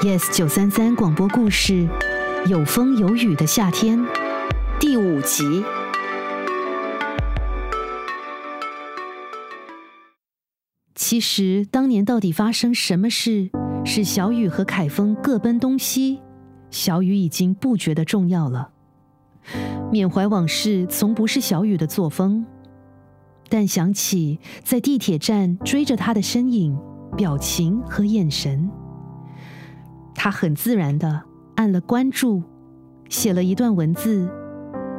Yes 九三三广播故事，有风有雨的夏天，第五集。其实当年到底发生什么事，使小雨和凯风各奔东西，小雨已经不觉得重要了。缅怀往事，从不是小雨的作风。但想起在地铁站追着他的身影、表情和眼神，他很自然的按了关注，写了一段文字，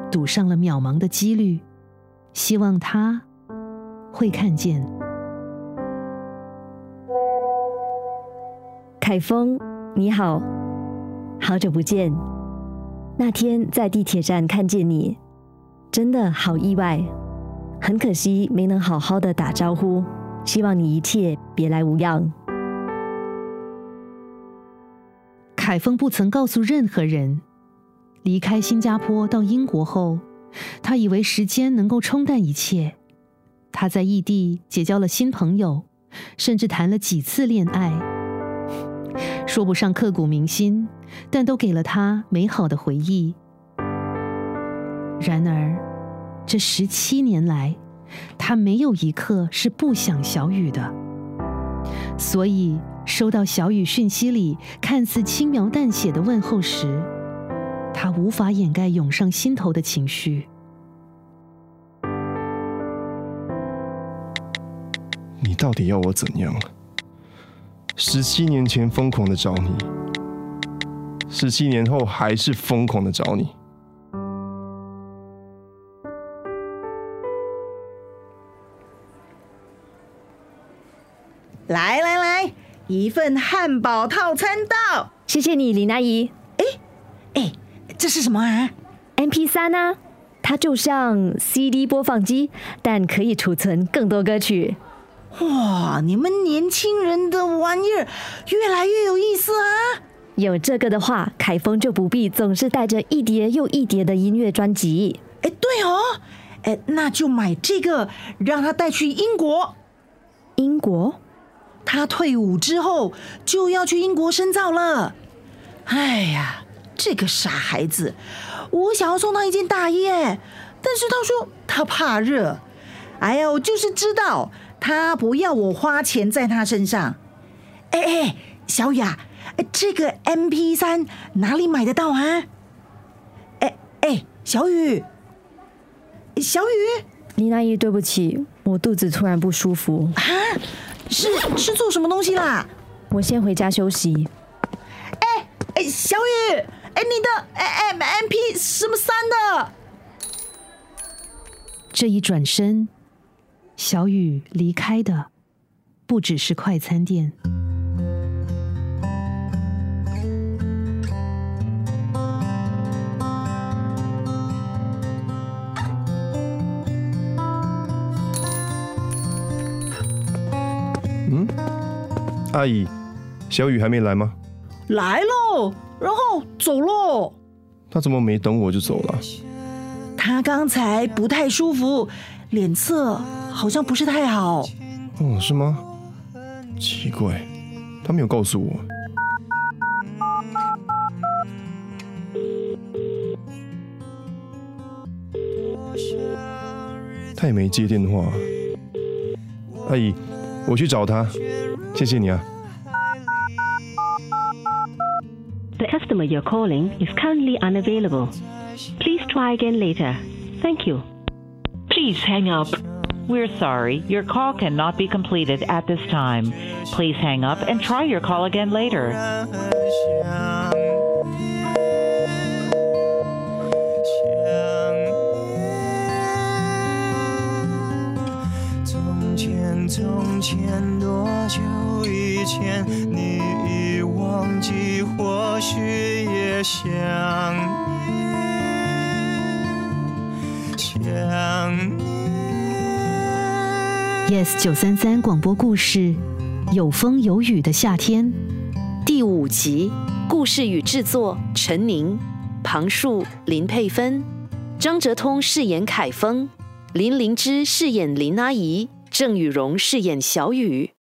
赌上了渺茫的几率，希望他会看见。凯峰，你好，好久不见。那天在地铁站看见你，真的好意外。很可惜没能好好的打招呼，希望你一切别来无恙。凯峰不曾告诉任何人，离开新加坡到英国后，他以为时间能够冲淡一切。他在异地结交了新朋友，甚至谈了几次恋爱，说不上刻骨铭心，但都给了他美好的回忆。然而。这十七年来，他没有一刻是不想小雨的。所以，收到小雨讯息里看似轻描淡写的问候时，他无法掩盖涌上心头的情绪。你到底要我怎样？十七年前疯狂的找你，十七年后还是疯狂的找你。来来来，一份汉堡套餐到，谢谢你，林阿姨。哎哎，这是什么啊？M P 三呢？它就像 C D 播放机，但可以储存更多歌曲。哇，你们年轻人的玩意儿越来越有意思啊！有这个的话，凯峰就不必总是带着一叠又一叠的音乐专辑。哎，对哦，哎，那就买这个，让他带去英国。英国？他退伍之后就要去英国深造了。哎呀，这个傻孩子！我想要送他一件大衣，但是他说他怕热。哎呀，我就是知道他不要我花钱在他身上。哎哎，小雅，这个 M P 三哪里买得到啊？哎哎，小雨，小雨，林阿姨，对不起，我肚子突然不舒服。啊？是是做什么东西啦？我先回家休息。哎哎，小雨，哎，你的 M M P 什么三的？这一转身，小雨离开的不只是快餐店。阿姨，小雨还没来吗？来喽，然后走喽。他怎么没等我就走了？他刚才不太舒服，脸色好像不是太好。哦，是吗？奇怪，他没有告诉我。他也没接电话。阿姨，我去找他。谢谢你啊。The customer you're calling is currently unavailable. Please try again later. Thank you. Please hang up. We're sorry, your call cannot be completed at this time. Please hang up and try your call again later. 许也想念，想念。Yes 九三三广播故事，有风有雨的夏天，第五集，故事与制作陈宁，庞树林佩芬，张哲通饰演凯峰，林灵芝饰演林阿姨。郑雨荣饰演小雨。